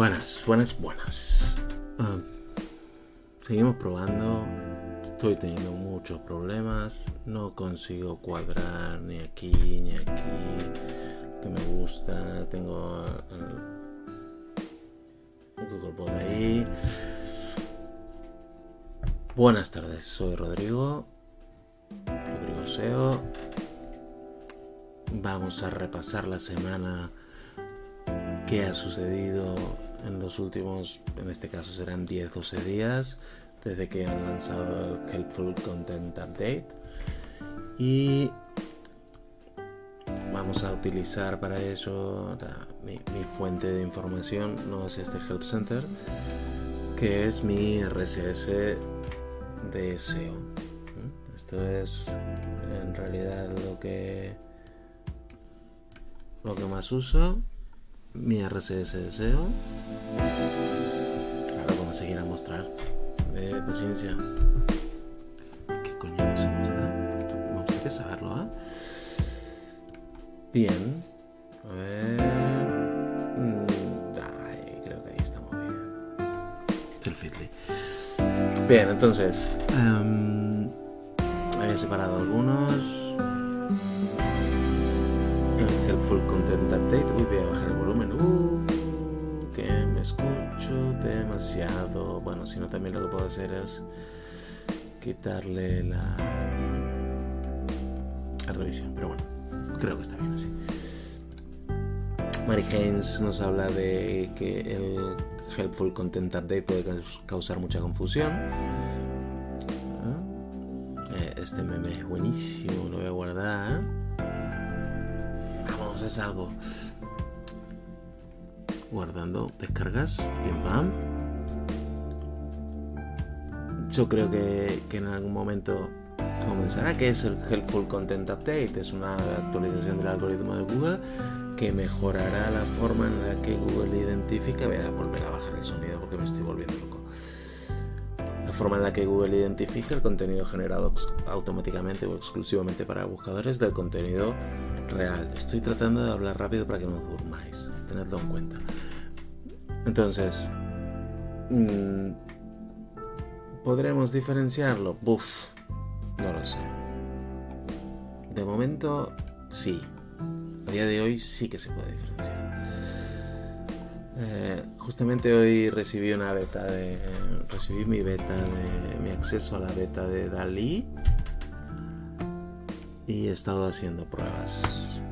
Buenas, buenas, buenas. Ah, seguimos probando. Estoy teniendo muchos problemas. No consigo cuadrar ni aquí ni aquí. Que me gusta. Tengo el Google Pod ahí. Buenas tardes, soy Rodrigo. Rodrigo Seo. Vamos a repasar la semana que ha sucedido en los últimos, en este caso serán 10-12 días, desde que han lanzado el Helpful Content Update. Y vamos a utilizar para eso mi, fuente de información, no es este Help Center, que es mi RSS de SEO. Esto es en realidad lo que lo que más uso mi RSS de SEO. Ahora vamos a seguir a mostrar. De paciencia. ¿Qué coño no se muestra? Me gustaría saberlo, ¿eh? Bien. A ver. Mm, ay, creo que ahí estamos bien. Es el Fitly. Bien, entonces. Um, he separado algunos Helpful Content Update. Uy, voy a bajar el volumen. Uh, que me escucho demasiado. Bueno, si no, también lo que puedo hacer es quitarle la, la revisión. Pero bueno, creo que está bien así. Mary Haynes nos habla de que el Helpful Content Update puede causar mucha confusión. Eh, este meme es buenísimo, lo voy a guardar es algo. Guardando descargas, bien pam. Yo creo que, que en algún momento comenzará, que es el Helpful Content Update, es una actualización del algoritmo de Google que mejorará la forma en la que Google identifica. Voy a volver a bajar el sonido porque me estoy volviendo loco. La forma en la que Google identifica el contenido generado automáticamente o exclusivamente para buscadores del contenido real. Estoy tratando de hablar rápido para que no os durmáis. Tenedlo en cuenta. Entonces, mm, ¿podremos diferenciarlo? Buf, no lo sé. De momento, sí. A día de hoy sí que se puede diferenciar. Eh, justamente hoy recibí una beta de. Recibí mi beta de. mi acceso a la beta de Dalí y he estado haciendo pruebas.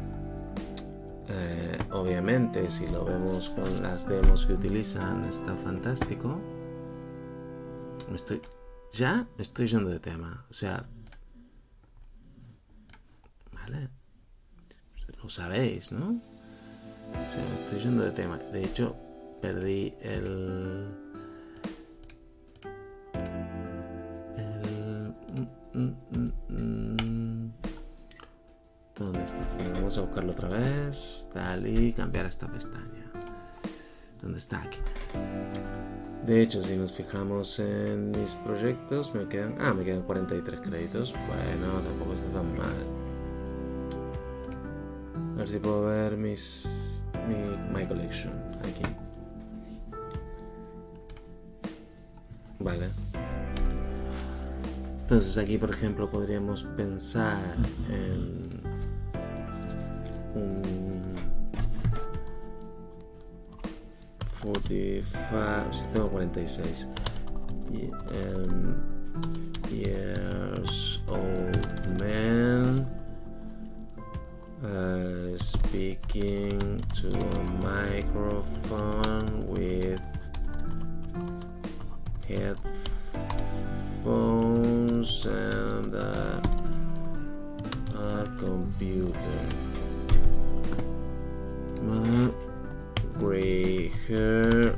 Eh, obviamente, si lo vemos con las demos que utilizan, está fantástico. Estoy. Ya estoy yendo de tema. O sea. Vale. Lo sabéis, ¿no? O estoy yendo de tema. De hecho, perdí. El. Buscarlo otra vez. Dale y cambiar esta pestaña. ¿Dónde está aquí? De hecho, si nos fijamos en mis proyectos, me quedan. Ah, me quedan 43 créditos. Bueno, tampoco está tan mal. A ver si puedo ver mis. Mi, my collection. Aquí. Vale. Entonces aquí, por ejemplo, podríamos pensar en 45, tengo 46 um, years old man uh, speaking to a microphone with headphones and uh, a computer hair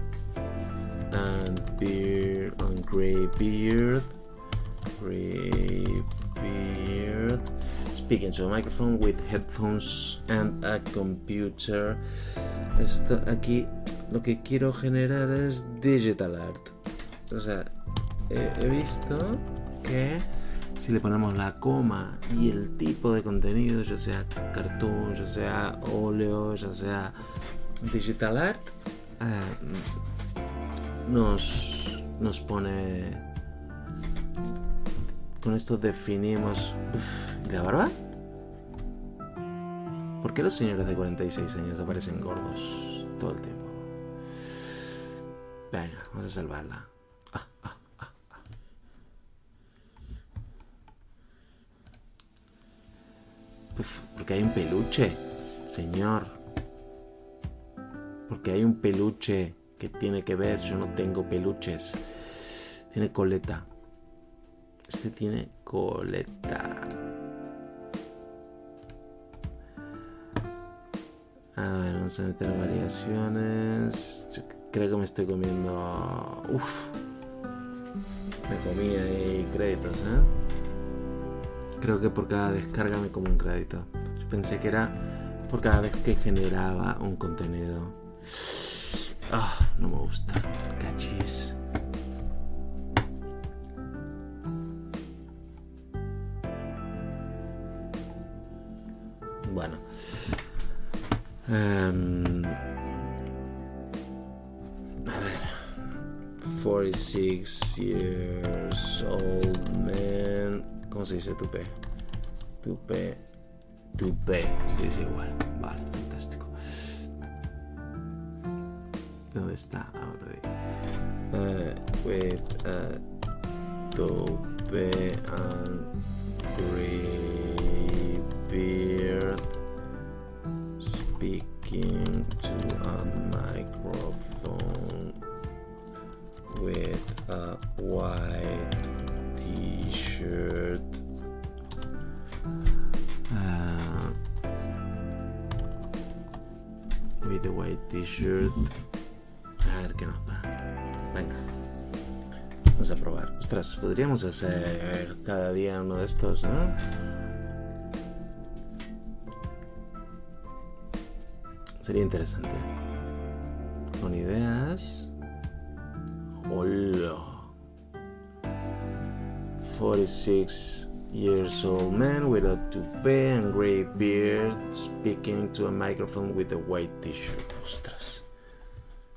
and beard and gray beard. Gray beard. Speaking to a microphone with headphones and a computer. Esto aquí lo que quiero generar es digital art. O sea he, he visto que si le ponemos la coma y el tipo de contenido, ya sea cartoon, ya sea óleo, ya sea digital art, eh, nos, nos pone... Con esto definimos... ¿Y la barba? ¿Por qué los señores de 46 años aparecen gordos todo el tiempo? Venga, vamos a salvarla. Porque hay un peluche, señor. Porque hay un peluche que tiene que ver. Yo no tengo peluches. Tiene coleta. Este tiene coleta. A ver, vamos a meter variaciones. Creo que me estoy comiendo. Uf. Me comí ahí créditos, ¿eh? Creo que por cada descarga me como un crédito. Yo pensé que era por cada vez que generaba un contenido. Ah, no me gusta. Cachis. Bueno. Um, a ver. 46 years old man. ¿Cómo se dice tupe? Tupe. Tupe. Se dice igual. Vale, ¿Dónde está? Ah, me perdí. Uh, with a tope and gray beard speaking to a microphone with a white t-shirt uh, with a white t-shirt ostras podríamos hacer cada día uno de estos ¿no? sería interesante con ideas hola 46 years old man with a toupee and gray beard speaking to a microphone with a white t-shirt. Ostras.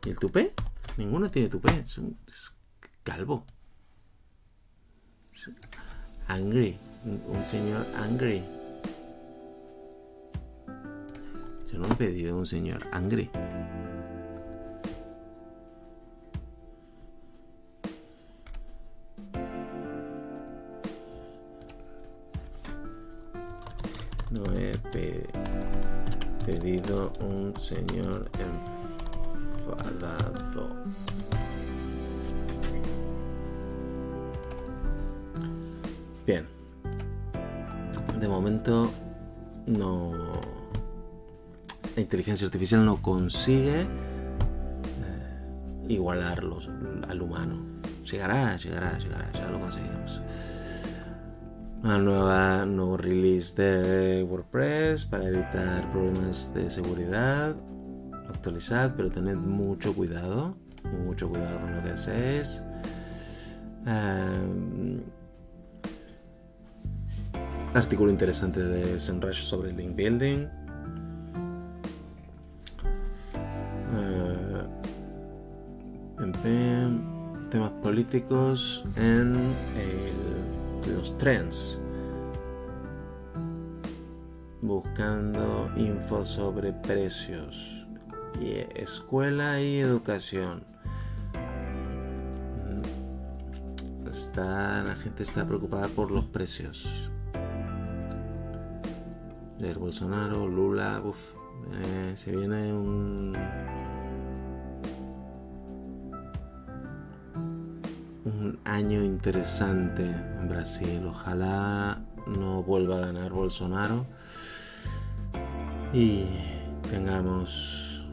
¿Y el tupé? Ninguno tiene tupé. Es, un, es calvo. Angry. Un, señor angry. Yo no he pedido un señor angry. No he pe- pedido un señor enfadado. Bien. De momento no... La inteligencia artificial no consigue eh, igualarlos al humano. Llegará, llegará, llegará, ya lo conseguiremos. Una nueva, nuevo release de WordPress para evitar problemas de seguridad. Actualizad, pero tened mucho cuidado. Mucho cuidado con lo que hacéis. Um, artículo interesante de Semrush sobre link building. Pim. temas políticos en el, los trends. Buscando info sobre precios y escuela y educación. Está, la gente está preocupada por los precios. Bolsonaro, Lula, uf, eh, se viene un un año interesante en Brasil. Ojalá no vuelva a ganar Bolsonaro y tengamos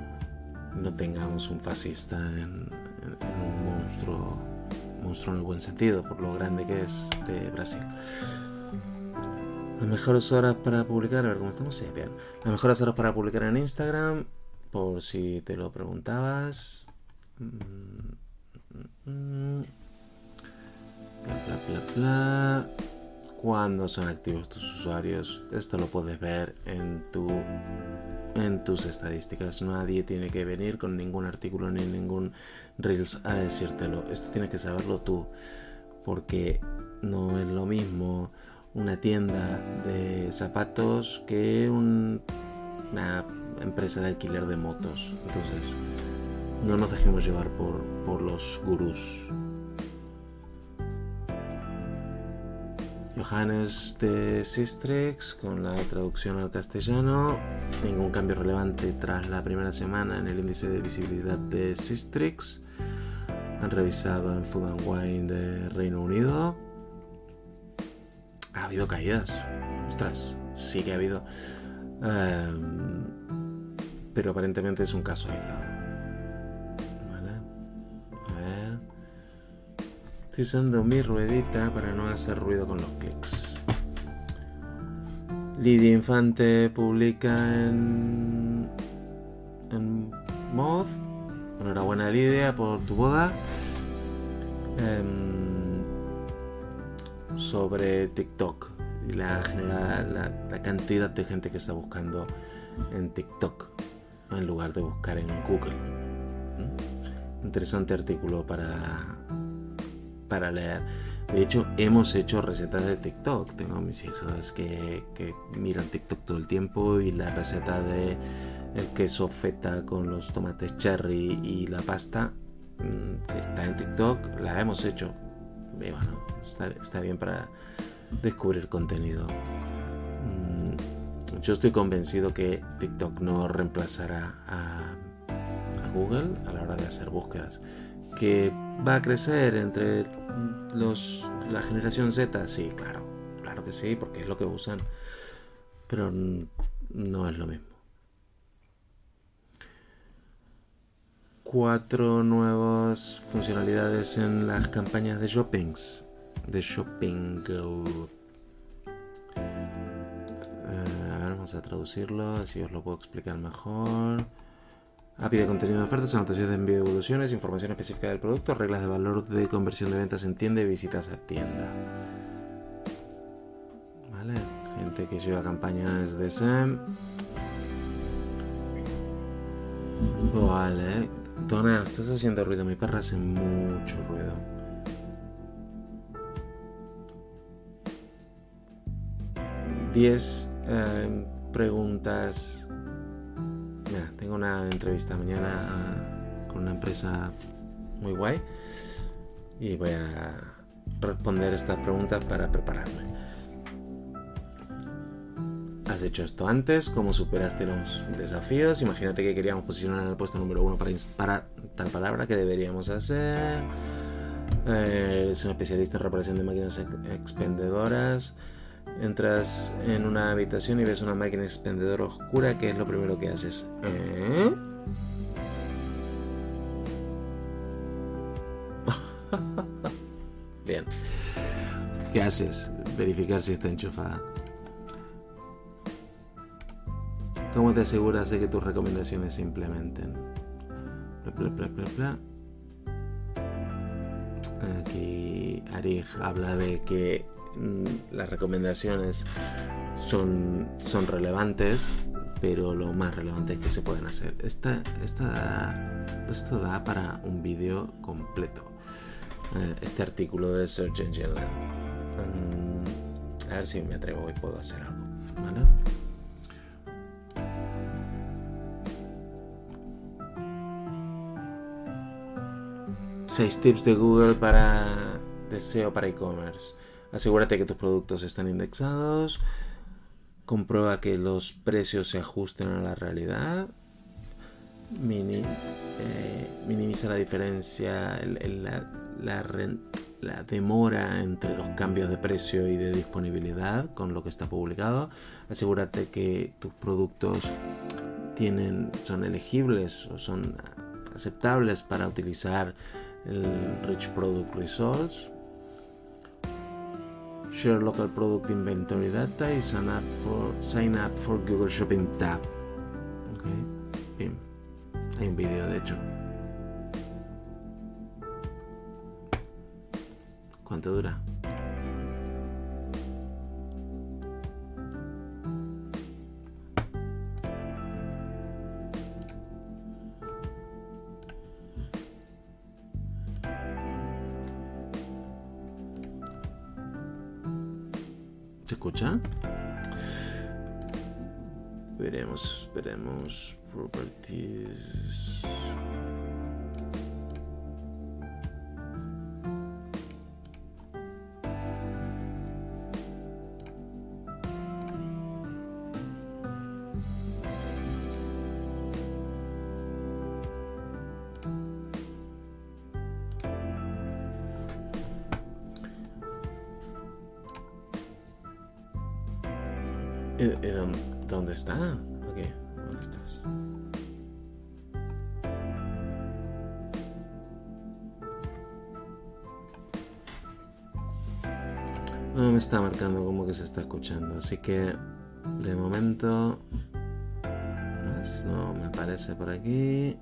no tengamos un fascista en, en- en un monstruo monstruo en el buen sentido por lo grande que es de Brasil. Las mejores horas para publicar, a ver cómo estamos. Sí, bien. Las mejores horas para publicar en Instagram, por si te lo preguntabas. Mm, mm, mm. Bla, bla, bla, bla. ¿Cuándo son activos tus usuarios? Esto lo puedes ver en tu en tus estadísticas. Nadie tiene que venir con ningún artículo ni ningún Reels a decírtelo. Esto tienes que saberlo tú. Porque no es lo mismo una tienda de zapatos que una empresa de alquiler de motos. Entonces, no nos dejemos llevar por, por los gurús. Johannes de Sistrix con la traducción al castellano. Ningún cambio relevante tras la primera semana en el índice de visibilidad de Sistrix. Han revisado en Food and Wine de Reino Unido. Ha habido caídas. Ostras, sí que ha habido. Em, pero aparentemente es un caso aislado. Estoy usando mi ruedita para no hacer ruido con los clics. Lidia Infante publica en, en Moth. Enhorabuena Lidia por tu boda. Em, sobre TikTok y la, cantidad de gente que está buscando en TikTok en lugar de buscar en Google. ¿Mm? Interesante artículo para para leer. De hecho, hemos hecho recetas de TikTok. Tengo a mis hijas que, miran TikTok todo el tiempo y la receta de el queso feta con los tomates cherry y la pasta mm, está en TikTok. La hemos hecho. Bueno, está, bien para descubrir contenido. Mm, yo estoy convencido que TikTok no reemplazará a Google a la hora de hacer búsquedas que va a crecer entre los, la generación Z, sí, claro, claro que sí, porque es lo que usan, pero no es lo mismo. Cuatro nuevas funcionalidades en las campañas de shoppings, de Shopping. Eh, a ver, vamos a traducirlo, así os lo puedo explicar mejor. API de contenido de ofertas, anotaciones de envío de evoluciones, información específica del producto, reglas de valor de conversión de ventas en tienda y visitas a tienda. ¿Vale? Gente que lleva campañas de SEM. Vale. Dona, estás haciendo ruido. Mi perra hace mucho ruido. Diez eh, preguntas tengo una entrevista mañana con una empresa muy guay y voy a responder estas preguntas para prepararme. ¿Has hecho esto antes? ¿Cómo superaste los desafíos? Imagínate que queríamos posicionar en el puesto número uno para, para tal palabra. ¿Qué deberíamos hacer? Eh, eres un especialista en reparación de máquinas expendedoras entras en una habitación y ves una máquina expendedora oscura, ¿qué es lo primero que haces? ¿Eh? Bien. ¿Qué haces? Verificar si está enchufada. ¿Cómo te aseguras de que tus recomendaciones se implementen? Aquí Arig habla de que Mm, las recomendaciones son, son relevantes, pero lo más relevante es que se pueden hacer. Esta, esta, esto da para un vídeo completo. Eh, este artículo de Search Engine Land. Mm, a ver si me atrevo y puedo hacer algo. ¿vale? Seis tips de Google para deseo para e-commerce. Asegúrate que tus productos están indexados. Comprueba que los precios se ajusten a la realidad. Eh, minimiza la diferencia, la, demora entre los cambios de precio y de disponibilidad con lo que está publicado. Asegúrate que tus productos tienen, son elegibles o son aceptables para utilizar el Rich Product Results Share local product inventory data y sign up for, sign up for Google Shopping tab. Ok, bien. Hay un vídeo de hecho. ¿Cuánto dura? ¿Se escucha? Veremos, veremos. Properties. Está? Ok, ¿dónde estás? No me está marcando como que se está escuchando, así que de momento no me aparece por aquí.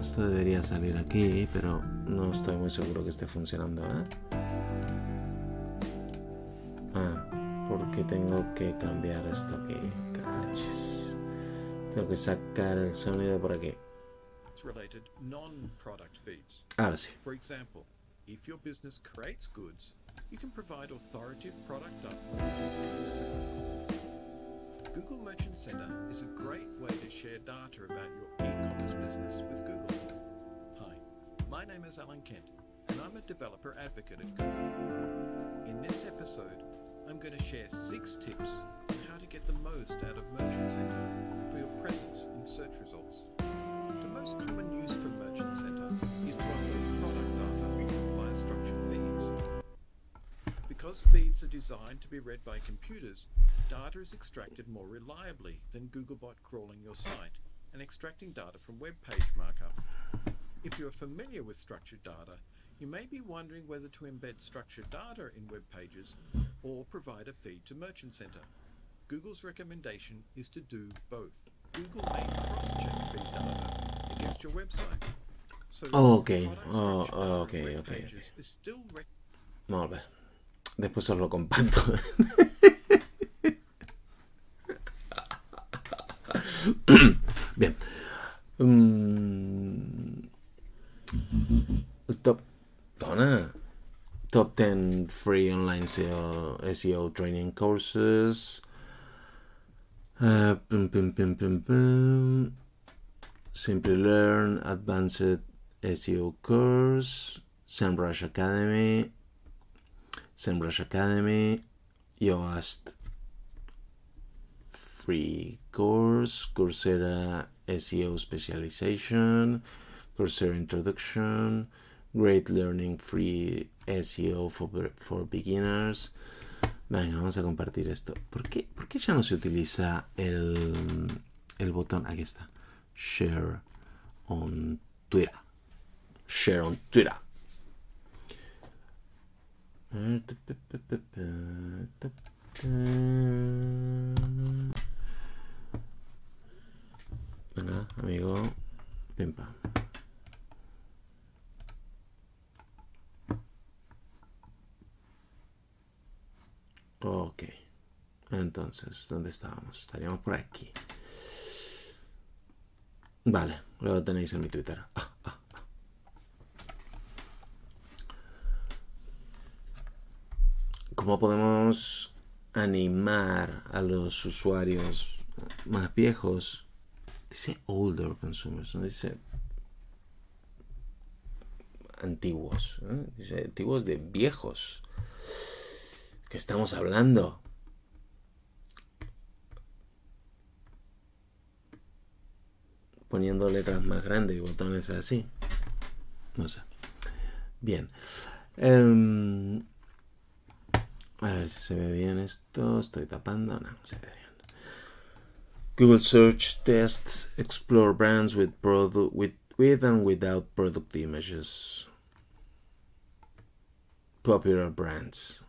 Esto debería salir aquí, pero no estoy muy seguro que esté funcionando, ¿eh? Porque tengo que cambiar esto aquí. Cachis. Tengo que sacar el sonido por aquí. Ahora sí. For example, if your business creates goods, you can provide authoritative product data. Google Merchant Center is a great way to share data about your e-commerce business with Google. Hi, my name is Alan Kent, and I'm a developer advocate at Google. In this episode, I'm going to share six tips on how to get the most out of Merchant Center for your presence in search results. The most common use for Merchant Center is to upload product data via structured feeds. Because feeds are designed to be read by computers, data is extracted more reliably than Googlebot crawling your site and extracting data from web page markup. If you are familiar with structured data, you may be wondering whether to embed structured data in web pages or provide a feed to Merchant Center. Google's recommendation is to do both. Google may cross-check feed data against your website. So oh, Okay. Oh, oh okay, from web okay, is still rec- Molt bé. Después os lo comparto. 10 free online SEO, SEO training courses. Uh, pum, pum, pum, pum, pum. Simply Learn Advanced SEO course. SEMrush Academy. SEMrush Academy. Yoast free course. Coursera SEO specialization. Coursera introduction. Great learning free SEO for, for beginners. Venga, vamos a compartir esto. ¿Por qué, por qué ya no se utiliza el, el botón? Aquí está. Share on Twitter. Share on Twitter. Venga, amigo. Pim pam. Ok. Entonces, ¿dónde estábamos? Estaríamos por aquí. Vale, lo tenéis en mi Twitter. Ah, ah, ah. ¿Cómo podemos animar a los usuarios más viejos? Dice older consumers, no dice antiguos. ¿eh? Dice antiguos de viejos. ¿Qué estamos hablando? Poniendo letras más grandes y botones así. No sé. Bien. Em, a ver si se ve bien esto. Estoy tapando. No, no se ve bien. Google Search tests explore brands with product with with and without product images. Popular brands.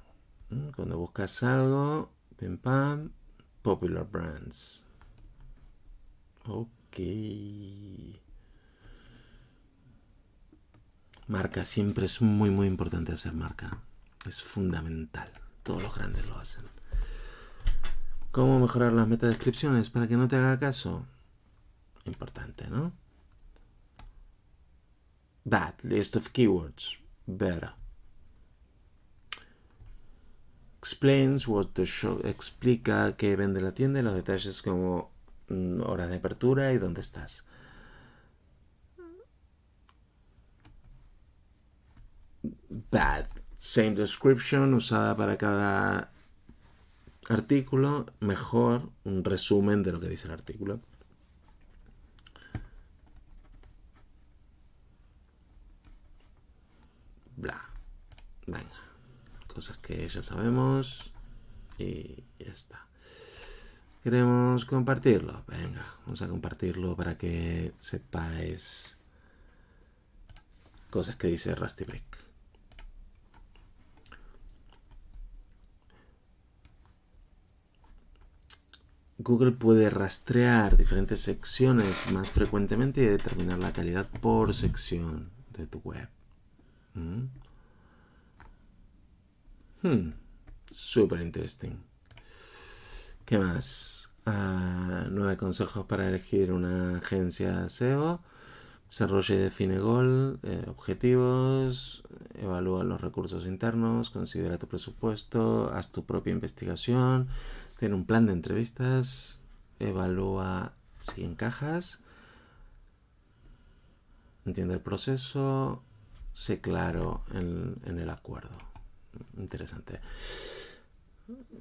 Mm, Cuando buscas algo, pim pam, popular brands. Ok. Marca, siempre es muy muy importante hacer marca. Es fundamental. Todos los grandes lo hacen. ¿Cómo mejorar las metadescripciones para que no te haga caso? Importante, ¿no? Bad list of keywords. Better. Explains what the show explica qué vende la tienda y los detalles como mm, horas de apertura y dónde estás. Bad. Same description usada para cada artículo. Mejor un resumen de lo que dice el artículo. Bla. Cosas que ya sabemos. Y ya está. Queremos compartirlo. Venga, vamos a compartirlo para que sepáis cosas que dice Rusty. Google puede rastrear diferentes secciones más frecuentemente y determinar la calidad por sección de tu web. ¿Mm? Hmm, super interesting. ¿Qué más? Ah, nueve consejos para elegir una agencia SEO. Desarrolla y define goal, eh, objetivos, evalúa los recursos internos, considera tu presupuesto, haz tu propia investigación, tiene un plan de entrevistas, evalúa si encajas, entiende el proceso, sé claro en el acuerdo. Interesante.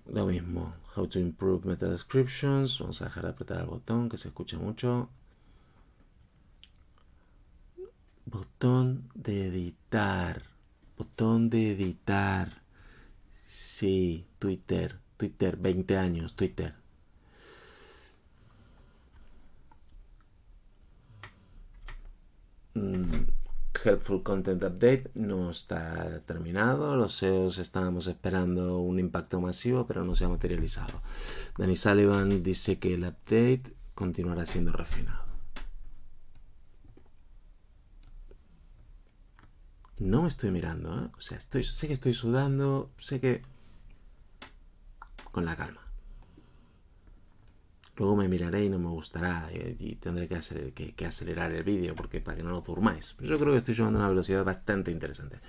Lo mismo, how to improve meta descriptions. Vamos a dejar de apretar el botón que se escucha mucho. Botón de editar. Botón de editar. Sí, Twitter. Twitter, 20 años, Twitter. Mm, Helpful Content Update no está terminado. Los SEOs estábamos esperando un impacto masivo, pero no se ha materializado. Danny Sullivan dice que el update continuará siendo refinado. No me estoy mirando, ¿eh? o sea, sé que estoy sudando, sé que con la calma. Luego me miraré y no me gustará y, tendré que, hacer, que, acelerar el vídeo porque para que no lo durmáis. Pero yo creo que estoy llevando una velocidad bastante interesante.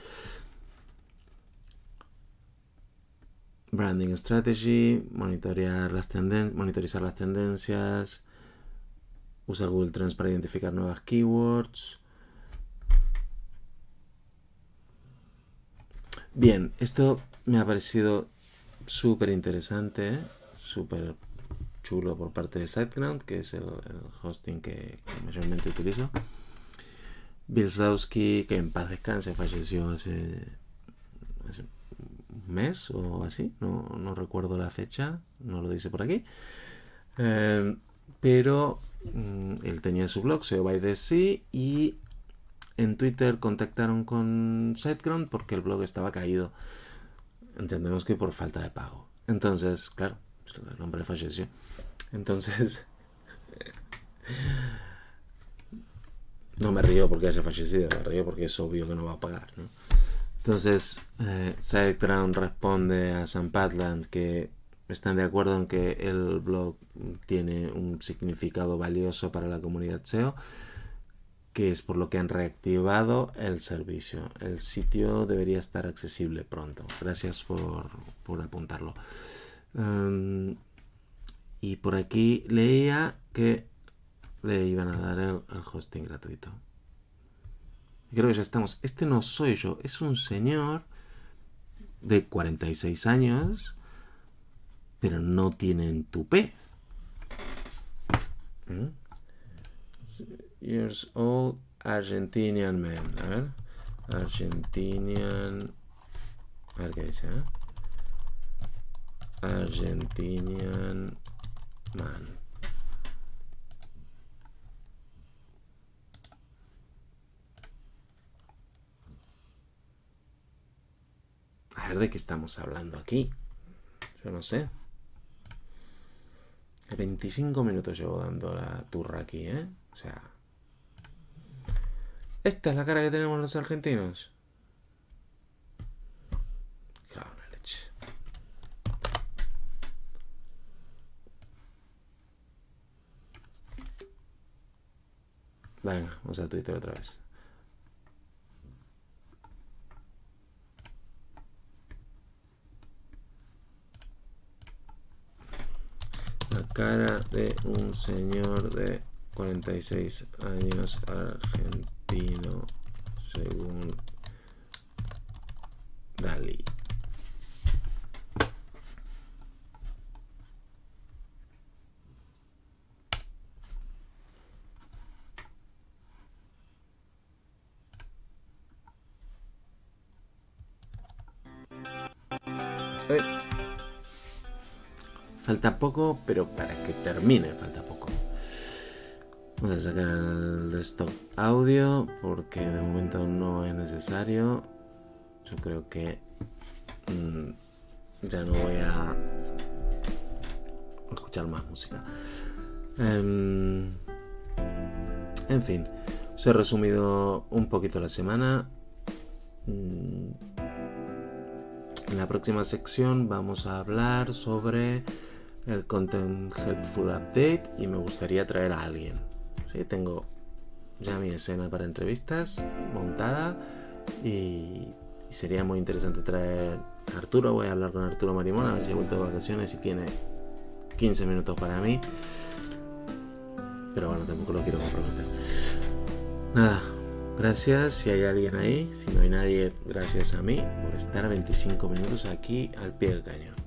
Branding Strategy, monitorear las monitorizar las tendencias, usa Google Trends para identificar nuevas keywords. Bien, esto me ha parecido súper interesante, súper chulo por parte de SiteGround, que es el, hosting que, mayormente utilizo. Bill que en paz descanse, falleció hace, un mes o así, no, recuerdo la fecha, no lo dice por aquí. Eh, pero mm, él tenía su blog, SEO by the Sea, y en Twitter contactaron con SiteGround porque el blog estaba caído. Entendemos que por falta de pago. Entonces, claro, el hombre falleció. Entonces, no me río porque haya fallecido, me río porque es obvio que no va a pagar. Entonces, eh, SiteGround responde a Sam Patland que están de acuerdo en que el blog tiene un significado valioso para la comunidad SEO, que es por lo que han reactivado el servicio. El sitio debería estar accesible pronto. Gracias por, apuntarlo. Em, y por aquí leía que le iban a dar el, hosting gratuito. Creo que ya estamos. Este no soy yo, es un señor de 46 años, pero no tiene tupé. ¿Mm? Years old Argentinian man. A ver. Argentinian. A ver qué dice, ¿eh? Argentinian Man. A ver de qué estamos hablando aquí. Yo no sé. 25 minutos llevo dando la turra aquí, ¿eh? O sea... Esta es la cara que tenemos los argentinos. Venga, vamos a Twitter otra vez. La cara de un señor de 46 años argentino, según Dalí. Falta poco, pero para que termine falta poco. Vamos a sacar el desktop audio porque de momento no es necesario. Yo creo que mm, ya no voy a escuchar más música. Em, en fin, os he resumido un poquito la semana. Mm, en la próxima sección vamos a hablar sobre el Content Helpful Update y me gustaría traer a alguien. ¿sí? Tengo ya mi escena para entrevistas montada y, sería muy interesante traer a Arturo. Voy a hablar con Arturo Marimón a ver si ha vuelto de vacaciones y tiene 15 minutos para mí. Pero bueno, tampoco lo quiero comprometer. Nada, gracias si hay alguien ahí. Si no hay nadie, gracias a mí por estar 25 minutos aquí al pie del cañón.